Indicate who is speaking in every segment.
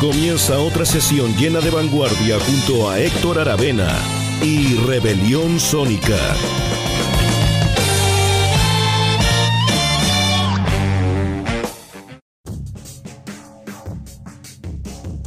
Speaker 1: Comienza otra sesión llena de vanguardia junto a Héctor Aravena y Rebelión Sónica.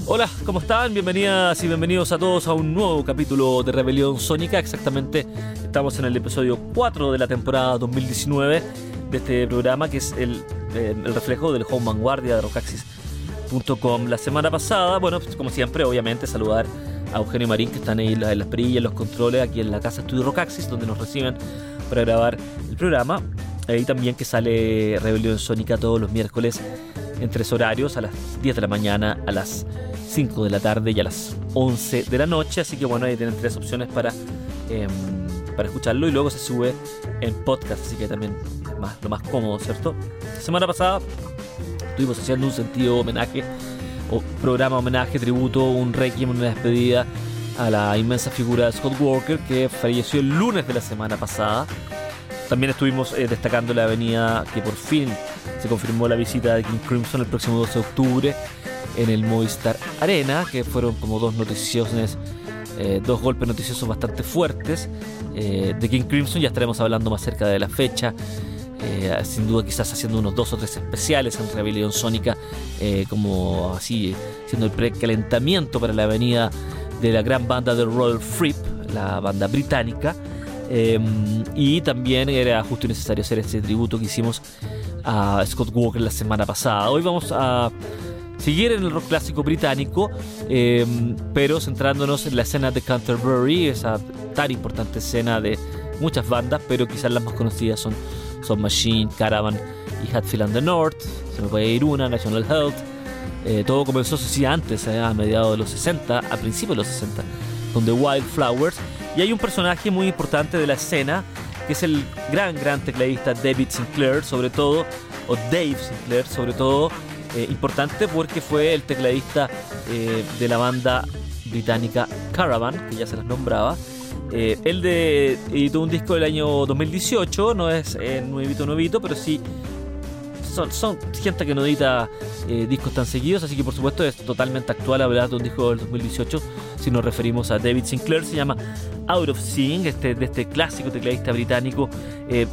Speaker 2: Hola, ¿cómo están? Bienvenidas y bienvenidos a todos a un nuevo capítulo de Rebelión Sónica. Exactamente, estamos en el episodio 4 de la temporada 2019 de este programa que es el, eh, reflejo del home vanguardia de rocaxis.com. La semana pasada, bueno, pues, como siempre, obviamente saludar a Eugenio Marín que están ahí en las perillas, los controles aquí en la casa Estudio Rocaxis, donde nos reciben para grabar el programa. Ahí también que sale Rebelión Sónica todos los miércoles en tres horarios, a las 10 de la mañana, a las 5 de la tarde y a las 11 de la noche. Así que bueno, ahí tienen tres opciones para, em, para escucharlo y luego se sube en podcast, así que también es más, lo más cómodo, ¿cierto? La semana pasada estuvimos haciendo un sentido homenaje, o programa homenaje, tributo, un requiem, una despedida a la inmensa figura de Scott Walker que falleció el lunes de la semana pasada. También estuvimos eh, destacando la avenida que por fin se confirmó la visita de King Crimson el próximo 12 de octubre en el Movistar Arena, que fueron como dos noticiosos, eh, dos golpes noticiosos bastante fuertes eh, de King Crimson. Ya estaremos hablando más cerca de la fecha. Eh, sin duda quizás haciendo unos dos o tres especiales en Rebelión Sónica, eh, como así, siendo el precalentamiento para la avenida de la gran banda de Royal Fripp, la banda británica. Eh, y también era justo y necesario hacer este tributo que hicimos a Scott Walker la semana pasada. Hoy vamos a seguir en el rock clásico británico, eh, pero centrándonos en la escena de Canterbury, esa tan importante escena de muchas bandas, pero quizás las más conocidas son Son Machine, Caravan y Hatfield and the North. Se me puede ir una, National Health. Eh, todo comenzó, sí, antes, eh, a mediados de los 60, a principios de los 60, con The Wildflowers. Y hay un personaje muy importante de la escena, que es el gran, gran tecladista David Sinclair, sobre todo, o Dave Sinclair, sobre todo, eh, importante porque fue el tecladista eh, de la banda británica Caravan, que ya se las nombraba. Eh, él de, editó un disco del año 2018, no es eh, nuevito, nuevito, pero sí son, son gente que no edita discos tan seguidos, así que por supuesto es totalmente actual hablar de un disco del 2018 si nos referimos a David Sinclair, se llama Out of Seeing, este, de este clásico tecladista británico,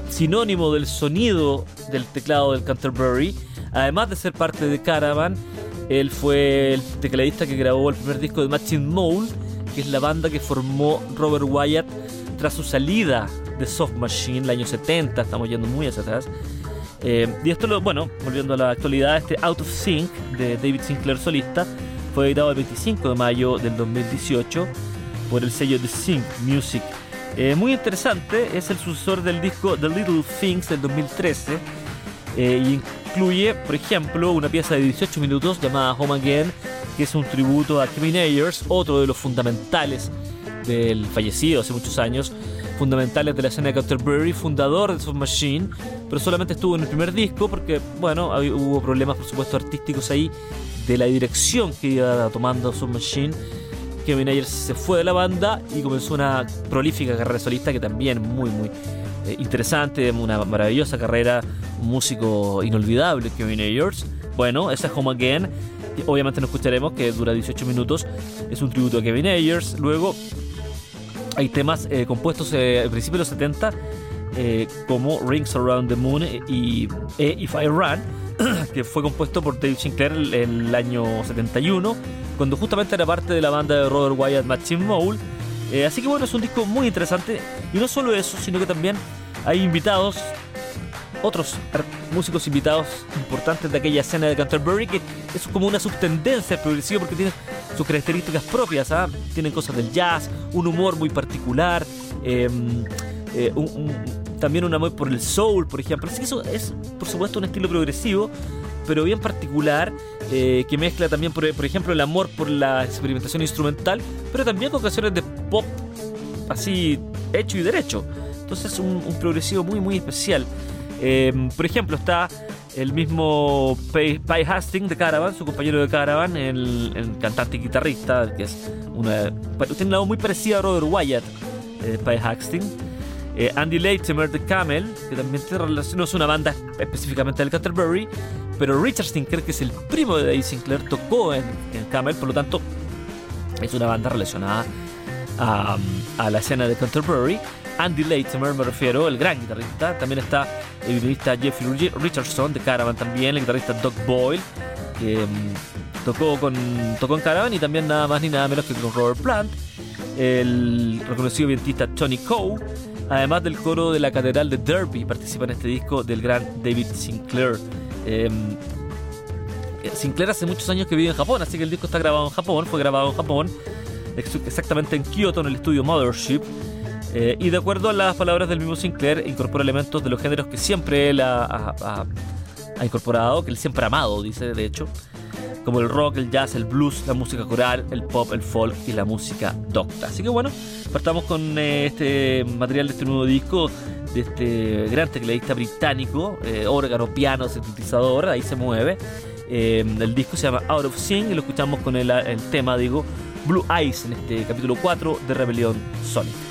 Speaker 2: sinónimo del sonido del teclado del Canterbury, además de ser parte de Caravan, él fue el tecladista que grabó el primer disco de Machine Mole, que es la banda que formó Robert Wyatt tras su salida de Soft Machine el año 70, estamos yendo muy hacia atrás. Eh, y esto, lo, bueno, volviendo a la actualidad, este Out of Sync de David Sinclair solista fue editado el 25 de mayo del 2018 por el sello The Sync Music. Eh, muy interesante, es el sucesor del disco The Little Things del 2013 eh, incluye, por ejemplo, una pieza de 18 minutos llamada Home Again, que es un tributo a Kevin Ayers, otro de los fundamentales del fallecido hace muchos años, fundamentales de la escena de Canterbury, fundador de Soft Machine, pero solamente estuvo en el primer disco porque, bueno, hubo problemas, por supuesto, artísticos ahí de la dirección que iba tomando Soft Machine. Kevin Ayers se fue de la banda y comenzó una prolífica carrera solista que también muy, muy eh, interesante, una maravillosa carrera, un músico inolvidable, Kevin Ayers. Bueno, esa es Home Again. Obviamente no escucharemos, que dura 18 minutos. Es un tributo a Kevin Ayers. Luego hay temas eh, compuestos eh, al principio de los 70, eh, como Rings Around the Moon y e If I Run, que fue compuesto por Dave Sinclair el, el año 71, cuando justamente era parte de la banda de Robert Wyatt Machine Mole. Eh, así que bueno, es un disco muy interesante. Y no solo eso, sino que también hay invitados, otros músicos invitados importantes de aquella escena de Canterbury, que es como una subtendencia progresiva porque tiene sus características propias. ¿ah? Tienen cosas del jazz, un humor muy particular, eh, eh, un- un- también un amor por el soul, por ejemplo. Así que eso es, por supuesto, un estilo progresivo, pero bien particular, eh, que mezcla también, por, ejemplo, el amor por la experimentación instrumental, pero también con canciones de pop así hecho y derecho. Entonces, un, un progresivo muy, muy especial. Eh, por ejemplo, está el mismo Pay, Hastings de Caravan, su compañero de Caravan, el, cantante y guitarrista, que es una, tiene un lado muy parecido a Robert Wyatt, eh, Pay Hastings. Eh, Andy Latimer de Camel, que también tiene relación, no es una banda específicamente del Canterbury, pero Richard Sinclair, que es el primo de Dave Sinclair, tocó en, Camel, por lo tanto es una banda relacionada a, a la escena de Canterbury. Andy Latimer, me refiero, el gran guitarrista. También está el guitarrista Jeffrey Richardson de Caravan también, el guitarrista Doug Boyle, que mm, tocó, con, tocó en Caravan y también nada más ni nada menos que con Robert Plant, el reconocido vientista Tony Coe, además del coro de la Catedral de Derby, participa en este disco del gran David Sinclair. Em, Sinclair hace muchos años que vive en Japón, así que el disco está grabado en Japón, fue grabado en Japón, exactamente en Kyoto, en el estudio Mothership. Eh, y de acuerdo a las palabras del mismo Sinclair, incorpora elementos de los géneros que siempre él ha, incorporado, que él siempre ha amado, dice de hecho, como el rock, el jazz, el blues, la música coral, el pop, el folk y la música docta. Así que bueno, partamos con eh, este material de este nuevo disco de este gran tecladista británico, eh, órgano, piano, sintetizador, ahí se mueve. el disco se llama Out of Sync y lo escuchamos con el, el tema, digo, Blue Eyes en este capítulo 4 de Rebelión Sonic.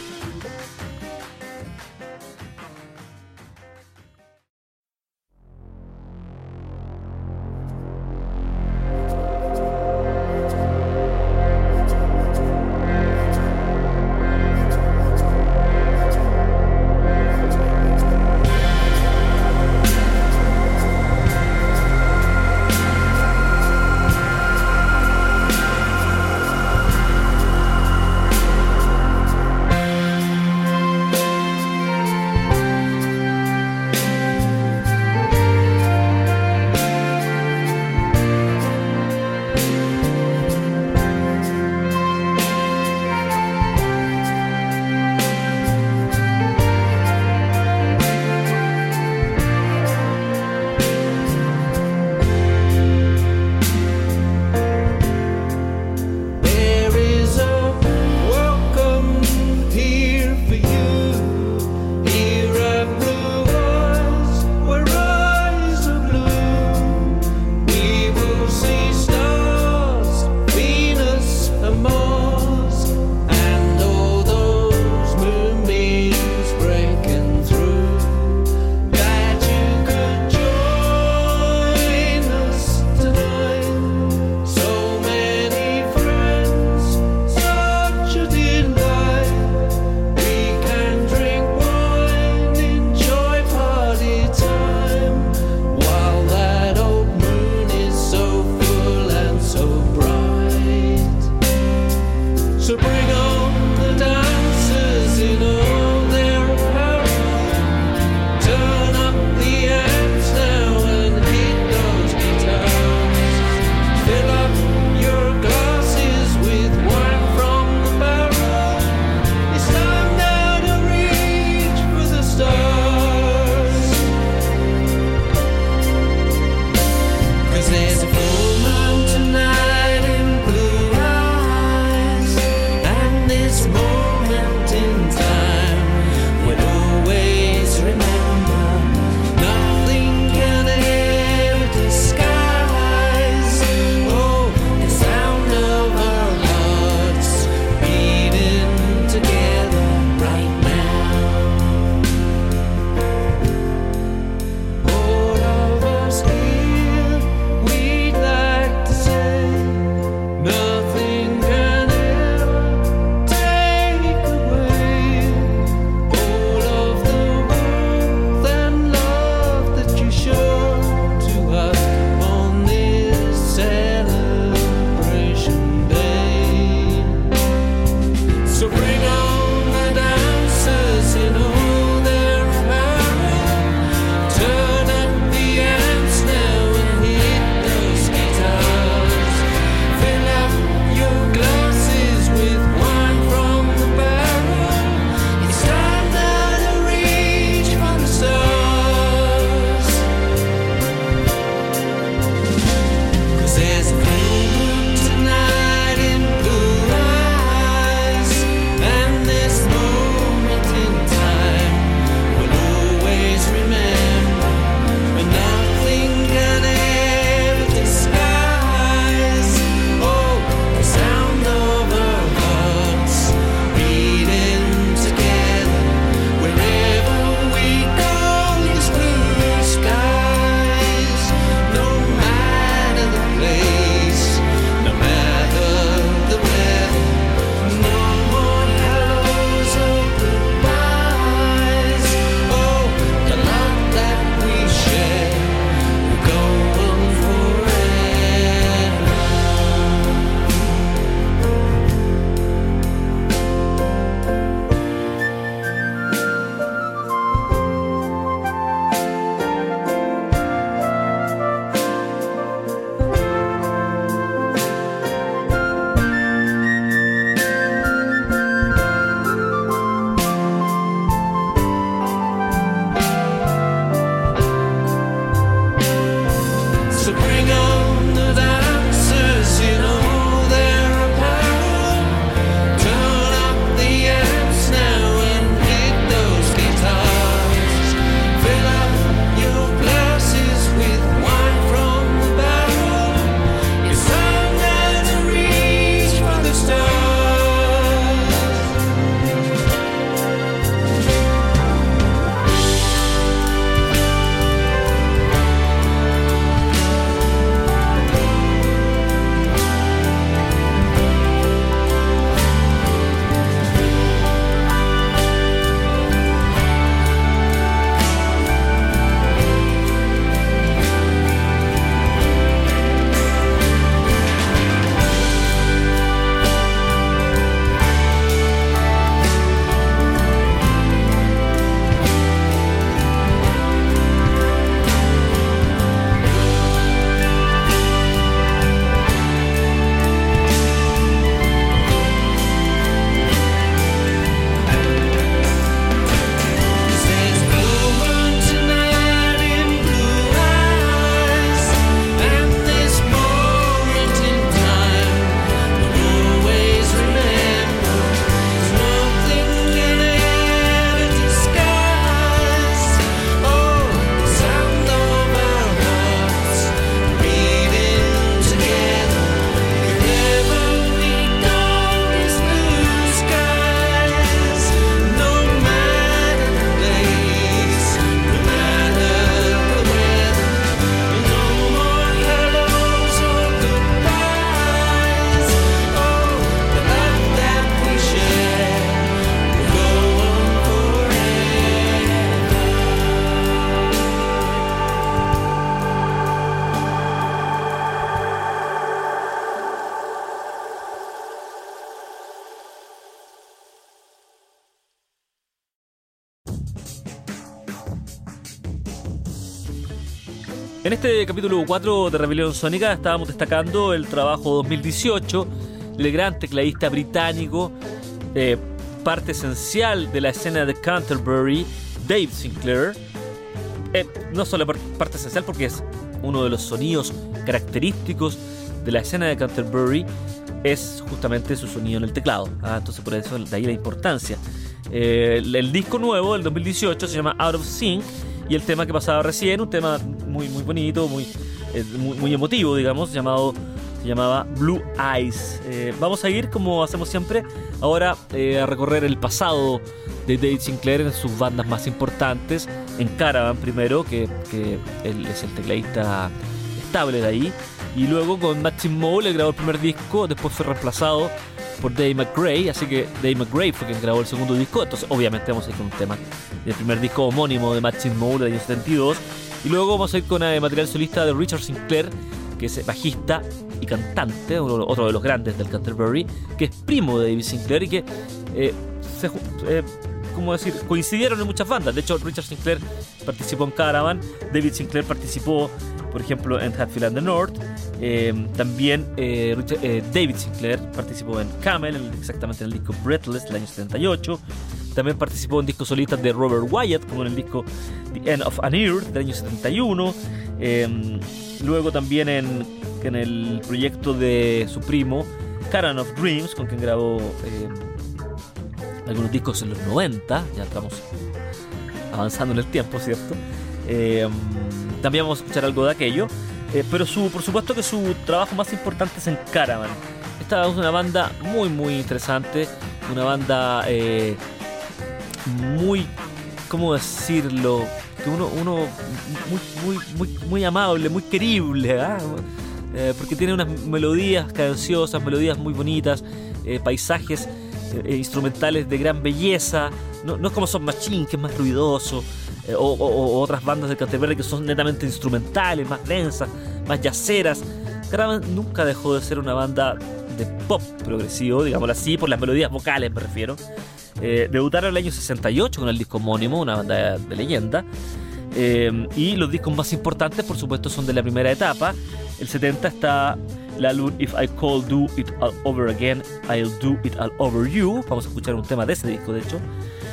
Speaker 2: Capítulo 4 de Rebelión Sónica estábamos destacando el trabajo 2018 del gran tecladista británico, eh, parte esencial de la escena de Canterbury, Dave Sinclair. Eh, no solo parte esencial porque es uno de los sonidos característicos de la escena de Canterbury, es justamente su sonido en el teclado. Ah, entonces por eso de ahí la importancia. Eh, el, disco nuevo del 2018 se llama Out of Sync y el tema que pasaba recién, un tema muy, muy bonito, muy, eh, muy, emotivo, digamos, llamado se llamaba Blue Eyes. Eh, vamos a ir, como hacemos siempre, ahora a recorrer el pasado de David Sinclair en sus bandas más importantes. En Caravan primero, que, que él es el tecladista estable de ahí. Y luego con Maxim Mole, grabó el primer disco, después fue reemplazado por Dave McGray, así que Dave McGray fue quien grabó el segundo disco, entonces obviamente vamos a ir con un tema del primer disco homónimo de Maxim Mole del año 72. Y luego vamos a ir con el material solista de Richard Sinclair, que es bajista y cantante, otro de los grandes del Canterbury, que es primo de David Sinclair y que eh, se, eh, como decir, coincidieron en muchas bandas. De hecho, Richard Sinclair participó en Caravan, David Sinclair participó por ejemplo, en Hatfield and the North. Eh, también eh, eh, David Sinclair participó en Camel, exactamente en el disco Breathless del año 78. También participó en discos solistas de Robert Wyatt, como en el disco The End of an Ear del año 71. luego también en, en, el proyecto de su primo, Caravan of Dreams, con quien grabó algunos discos en los 90. Ya estamos avanzando en el tiempo, ¿cierto? también vamos a escuchar algo de aquello. Eh, pero su, por supuesto que su trabajo más importante es en Caravan. Esta es una banda muy, muy interesante. Una banda eh, muy, ¿cómo decirlo? Que uno, uno muy, muy, muy, muy amable, muy querible. ¿ah? Eh, porque tiene unas melodías cadenciosas, melodías muy bonitas, paisajes instrumentales de gran belleza. No, no es como Son Machine, que es más ruidoso. Eh, o, otras bandas de Canterbury que son netamente instrumentales, más densas, más yaceras. Caravan nunca dejó de ser una banda de pop progresivo, digámoslo así, por las melodías vocales me refiero. Eh, debutaron en el año 68 con el disco homónimo, una banda de, leyenda. Eh, y los discos más importantes, por supuesto, son de la primera etapa. El 70 está el álbum If I Call Do It All Over Again, I'll Do It All Over You. Vamos a escuchar un tema de ese disco, de hecho.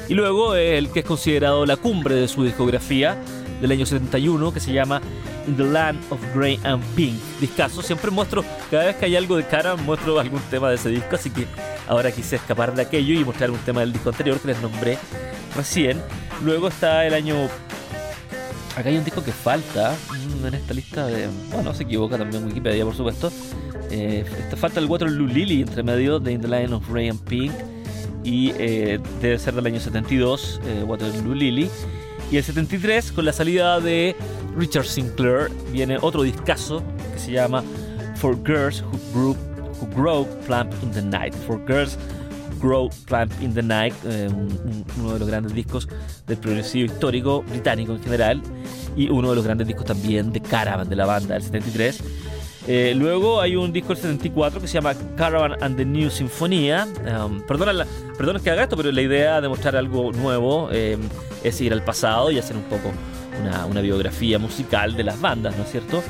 Speaker 2: Y luego el que es considerado la cumbre de su discografía del año 71, que se llama In the Land of Grey and Pink. Discaso, siempre muestro, cada vez que hay algo de cara, muestro algún tema de ese disco, así que ahora quise escapar de aquello y mostrar un tema del disco anterior que les nombré recién. Luego está el año... Acá hay un disco que falta mm, en esta lista de... Bueno, se equivoca también Wikipedia, por supuesto. Eh, falta el Waterloo Lily entre medio de In the Land of Grey and Pink y eh, debe ser del año 72, eh, Waterloo Lily. Y el 73, con la salida de Richard Sinclair, viene otro discazo que se llama For Girls Who Grow, Who Grow Plump in the Night. For Girls Grow Plump in the Night, eh, uno de los grandes discos del progresivo histórico británico en general y uno de los grandes discos también de Caravan de la banda del 73 eh, luego hay un disco del 74 que se llama Caravan and the New Sinfonía. Um, perdona, que haga esto, pero la idea de mostrar algo nuevo em, es ir al pasado y hacer un poco una, biografía musical de las bandas, ¿no es cierto?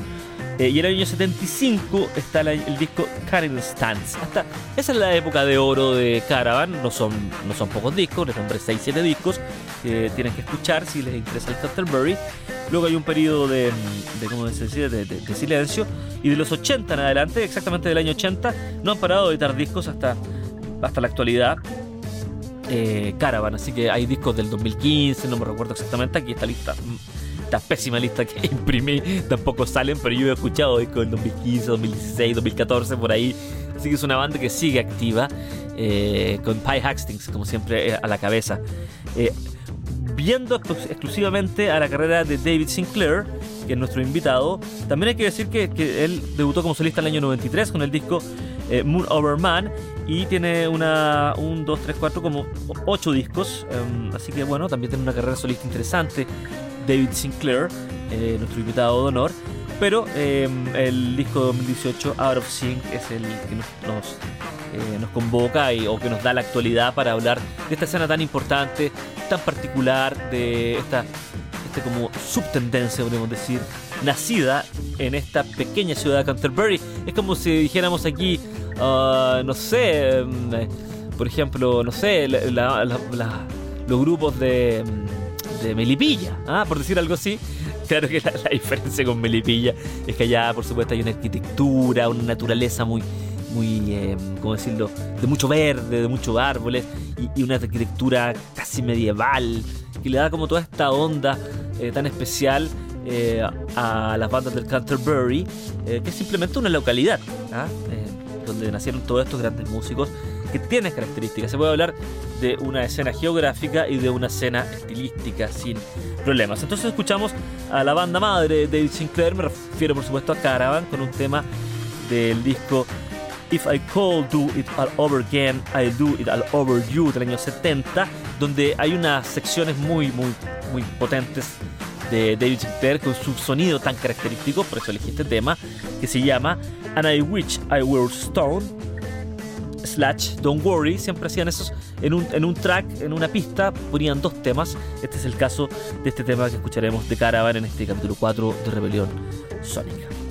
Speaker 2: Eh, y en el año 75 está el disco Caravan Stance. Hasta, esa es la época de oro de Caravan. No son, no son pocos discos, les nombré 6-7 discos que tienen que escuchar si les interesa el Canterbury. Luego hay un periodo de, de, de, de, silencio. Y de los 80 en adelante, exactamente del año 80, no han parado de editar discos hasta, hasta la actualidad. Eh, Caravan, así que hay discos del 2015, no me recuerdo exactamente. Aquí esta lista, esta pésima lista que imprimí, tampoco salen, pero yo he escuchado discos del 2015, 2016, 2014, por ahí. Así que es una banda que sigue activa, eh, con Pie Hastings, como siempre, eh, a la cabeza. Eh, viendo exclusivamente a la carrera de David Sinclair, que es nuestro invitado. También hay que decir que, él debutó como solista en el año 93 con el disco eh, Moon Over Man y tiene una, un, dos, tres, cuatro, como ocho discos. Em, así que bueno, también tiene una carrera solista interesante. David Sinclair, eh, nuestro invitado de honor. Pero em, el disco 2018, Out of Sync, es el que nos, eh, nos, convoca y, o que nos da la actualidad para hablar de esta escena tan importante, tan particular, de esta,
Speaker 3: parte como subtendencia, podemos decir, nacida en esta pequeña ciudad de Canterbury. Es como si dijéramos aquí, ah, no sé, mm, eh, por ejemplo, no sé, los grupos de, mm, Melipilla, ¿ah? por decir algo así. Claro que la, diferencia con Melipilla es que allá, por supuesto, hay una arquitectura, una naturaleza muy, muy, eh, ¿cómo decirlo?, de mucho verde, de muchos árboles y, una arquitectura casi medieval que le da como toda esta onda eh, tan especial eh, a las bandas del Canterbury, que es simplemente una localidad ¿ah? donde nacieron todos estos grandes músicos que tienen características. Se puede hablar de una escena geográfica y de una escena estilística sin problemas. Entonces escuchamos a la banda madre de David Sinclair, me refiero por supuesto a Caravan, con un tema del disco If I Call Do It All Over Again, I Do It All Over You del año 70, donde hay unas secciones muy, muy, muy potentes de David Sinclair con su sonido tan característico, por eso elegí este tema, que se llama And I Wish I Were Stone slash Don't Worry, siempre hacían esos en un, en un track, en una pista, ponían dos temas. Este es el caso de este tema que escucharemos de Caravan en este capítulo 4 de Rebelión Sónica.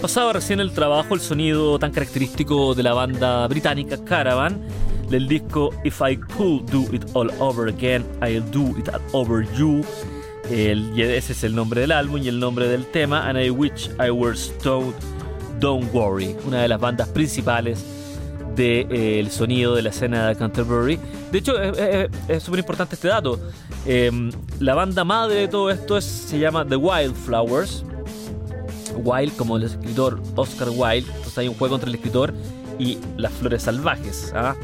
Speaker 2: Pasaba recién el trabajo, el sonido tan característico de la banda británica Caravan, del disco If I Could Do It All Over Again, I'll Do It All Over You. El, ese es el nombre del álbum y el nombre del tema, And I Wish I Were Stoned, Don't Worry, una de las bandas principales del de, eh, sonido de la escena de Canterbury. De hecho, es súper importante este dato. Em, la banda madre de todo esto es, se llama The Wildflowers Wilde como el escritor Oscar Wilde. Entonces hay un juego entre el escritor y las flores salvajes. ¿ah?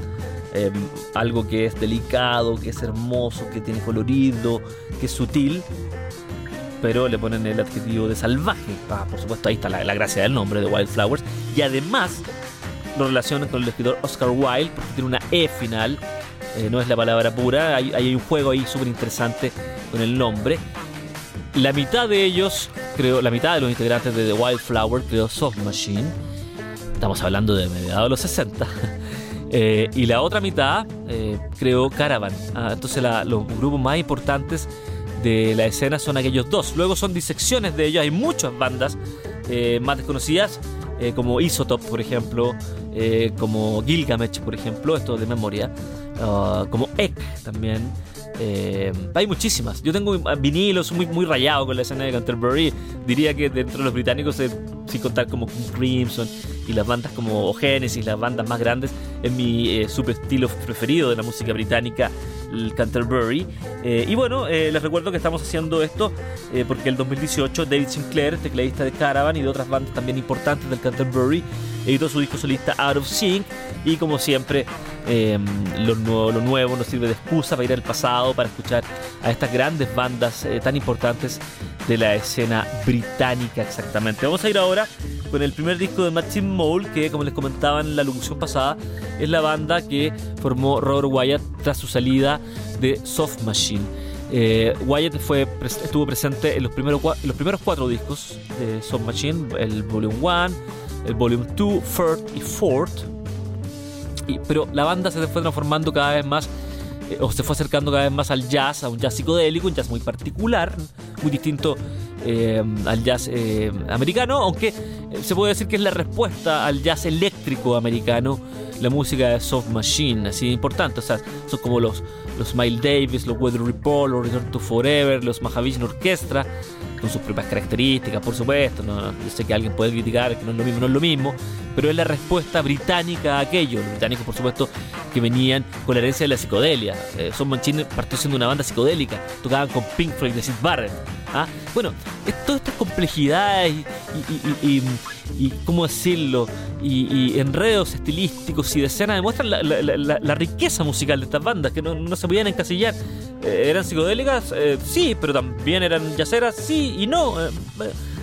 Speaker 2: Em, algo que es delicado, que es hermoso, que tiene colorido, que es sutil, pero le ponen el adjetivo de salvaje. Ah, por supuesto, ahí está la, gracia del nombre de Wildflowers. Y además lo relacionan con el escritor Oscar Wilde porque tiene una E final. Eh, no es la palabra pura, hay, hay un juego ahí súper interesante con el nombre. La mitad de ellos, creo, la mitad de los integrantes de The Wildflower creó Soft Machine. Estamos hablando de mediados de los 60. Eh, y la otra mitad eh, creó Caravan. Ah, entonces los grupos más importantes de la escena son aquellos dos. Luego son disecciones de ellos. Hay muchas bandas eh, más desconocidas, como Isotope, por ejemplo, como Gilgamesh, por ejemplo, esto de memoria, ah, como Ek también. Eh, hay muchísimas. Yo tengo vinilos muy, muy rayado con la escena de Canterbury. Diría que dentro de los británicos, eh, sin contar como Crimson y las bandas como Genesis, las bandas más grandes, es mi eh, subestilo preferido de la música británica, el Canterbury. y bueno, les recuerdo que estamos haciendo esto porque el 2018 David Sinclair, tecladista de Caravan y de otras bandas también importantes del Canterbury, editó su disco solista Out of Sync y como siempre em, lo, nuevo, lo nuevo nos sirve de excusa para ir al pasado, para escuchar a estas grandes bandas eh, tan importantes de la escena británica exactamente. Vamos a ir ahora con el primer disco de Maxim Mole, que como les comentaba en la locución pasada, es la banda que formó Robert Wyatt tras su salida de Soft Machine. Eh, Wyatt estuvo presente en los primeros, los primeros cuatro discos de Soft Machine, el Volume 1, el Volume 2, Third y Fourth. Pero la banda se fue transformando cada vez más eh, o se fue acercando cada vez más al jazz, a un jazz psicodélico, un jazz muy particular, muy distinto eh, al jazz eh, americano, aunque se puede decir que es la respuesta al jazz eléctrico americano, la música de Soft Machine, así importante, o sea, son como los, los Miles Davis, los Weather Report, los Return to Forever, los Mahavishnu Orchestra, con sus propias características, por supuesto. No, yo sé que alguien puede criticar que no es lo mismo, no es lo mismo, pero es la respuesta británica a aquello. Los británicos, por supuesto, que venían con la herencia de la psicodelia. Eh, Son Machine partió siendo una banda psicodélica, tocaban con Pink Floyd de Sid Barrett. ¿ah? Bueno, todas estas complejidades y, y, ¿cómo decirlo? Y, enredos estilísticos y de escena demuestran la, riqueza musical de estas bandas, que no, se podían encasillar. Eh, ¿Eran psicodélicas? Eh, sí, pero también eran yaceras, sí y no. Eh,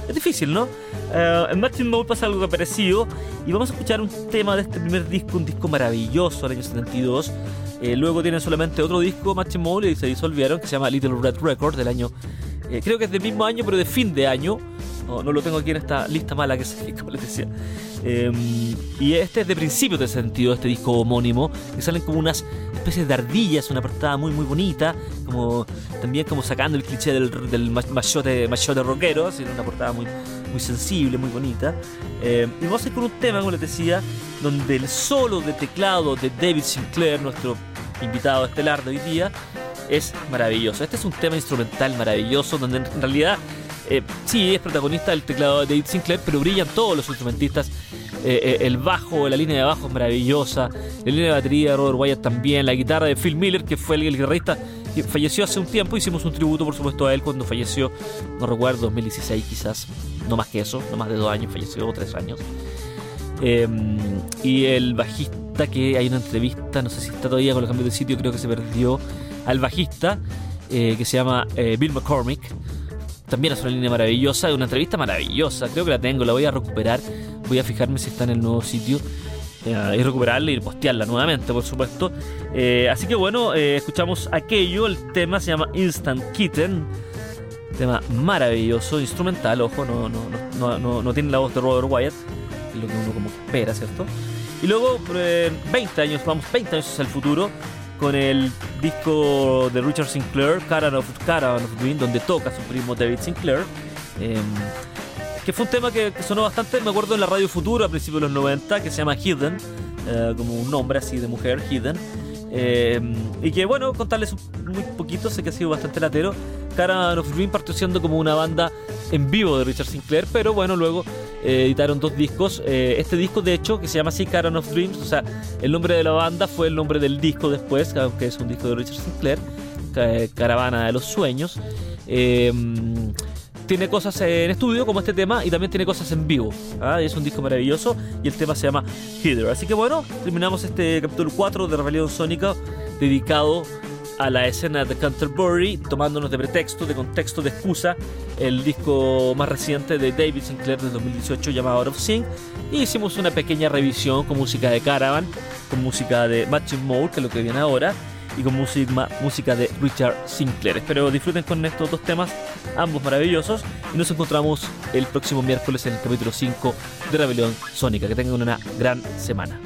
Speaker 2: es difícil, ¿no? en Matching Mode pasa algo parecido y vamos a escuchar un tema de este primer disco, un disco maravilloso del año 72. luego tienen solamente otro disco, Matching Mode, y se disolvieron, que se llama Little Red Record del año eh, creo que es del mismo año, pero de fin de año. No, no lo tengo aquí en esta lista mala que se, como les decía. Em, y este es de principio de sentido, este disco homónimo, que salen como unas especies de ardillas, una portada muy muy bonita, como también como sacando el cliché del, del machote, machote rockero, así, una portada muy, muy sensible, muy bonita. Em, y vamos a ir con un tema, como les decía, donde el solo de teclado de David Sinclair, nuestro invitado estelar de hoy día, es maravilloso. Este es un tema instrumental maravilloso donde en realidad eh, sí es protagonista el teclado de David Sinclair, pero brillan todos los instrumentistas. Eh, eh, el bajo, la línea de bajo es maravillosa, la línea de batería de Robert Wyatt también, la guitarra de Phil Miller, que fue el, guitarrista falleció hace un tiempo. Hicimos un tributo, por supuesto, a él cuando falleció, no recuerdo, 2016 quizás, no más que eso, no más de dos años, falleció o tres años. Em, y el bajista, que hay una entrevista, no sé si está todavía con los cambios de sitio, creo que se perdió al bajista eh, que se llama eh, Bill McCormick. También es una línea maravillosa, una entrevista maravillosa. Creo que la tengo, la voy a recuperar. Voy a fijarme si está en el nuevo sitio. Eh, y recuperarla y postearla nuevamente, por supuesto. así que bueno, escuchamos aquello. El tema se llama Instant Kitten. Tema maravilloso, instrumental, ojo, no, no, no, no, no tiene la voz de Robert Wyatt, lo que uno como espera, ¿cierto? Y luego, 20 años, vamos, 20 años hacia el futuro, con el disco de Richard Sinclair, Caravan of, Caravan of Dream, donde toca su primo David Sinclair. Em, que fue un tema que, sonó bastante, me acuerdo en la Radio Futuro a principios de los 90, que se llama Hidden, eh, como un nombre así de mujer, Hidden. Em, y que bueno, contarles muy poquito, sé que ha sido bastante latero. Caravan of Dream partió siendo como una banda en vivo de Richard Sinclair, pero bueno, luego eh, editaron dos discos. Eh, este disco, de hecho, que se llama así Caravan of Dreams, o sea, el nombre de la banda fue el nombre del disco después, aunque es un disco de Richard Sinclair, Caravana de los Sueños. Em, tiene cosas en estudio como este tema y también tiene cosas en vivo. ¿ah? Es un disco maravilloso y el tema se llama Heather. Así que bueno, terminamos este capítulo 4 de Rebelión Sónica dedicado a la escena de Canterbury, tomándonos de pretexto, de contexto, de excusa, el disco más reciente de David Sinclair de 2018 llamado Out of Sync. Y hicimos una pequeña revisión con música de Caravan, con música de Matching Mode, que es lo que viene ahora, y con música, música de Richard Sinclair. Espero disfruten con estos dos temas, ambos maravillosos. Y nos encontramos el próximo miércoles en el capítulo 5 de Rebelión Sónica. Que tengan una gran semana.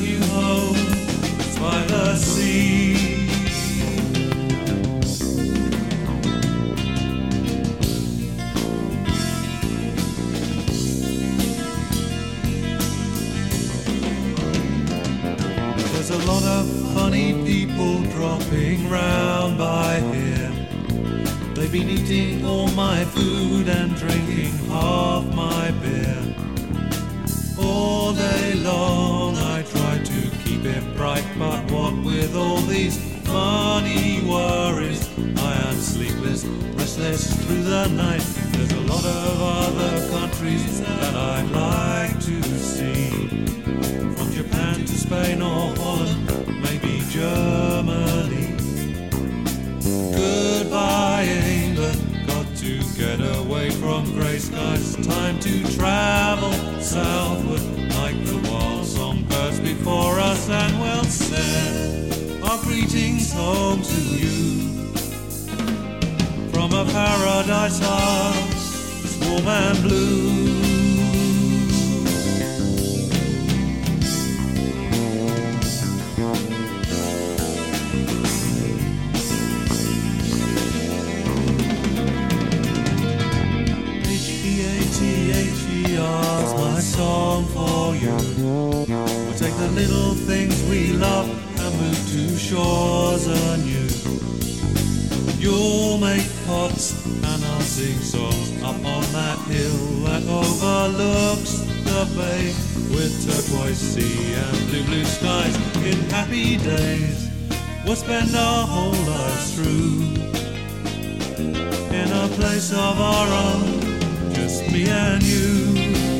Speaker 4: A new home by the sea. There's a lot of funny people dropping round by here. They've been eating all my food and drinking half restless through the night. There's a lot of other countries that I'd like to see. From Japan to Spain or Holland, maybe Germany. Goodbye, England. Got to get away from grey skies. Time to travel southward like the wild songbirds before us, and we'll send our greetings home to paradise heart, warm and blue. My song for you. We'll take the little things we love and move to shores anew. You'll make and I'll sing songs up on that hill that overlooks the bay with turquoise sea and blue, blue skies in happy days. We'll spend our whole lives through in a place of our own, just me and you.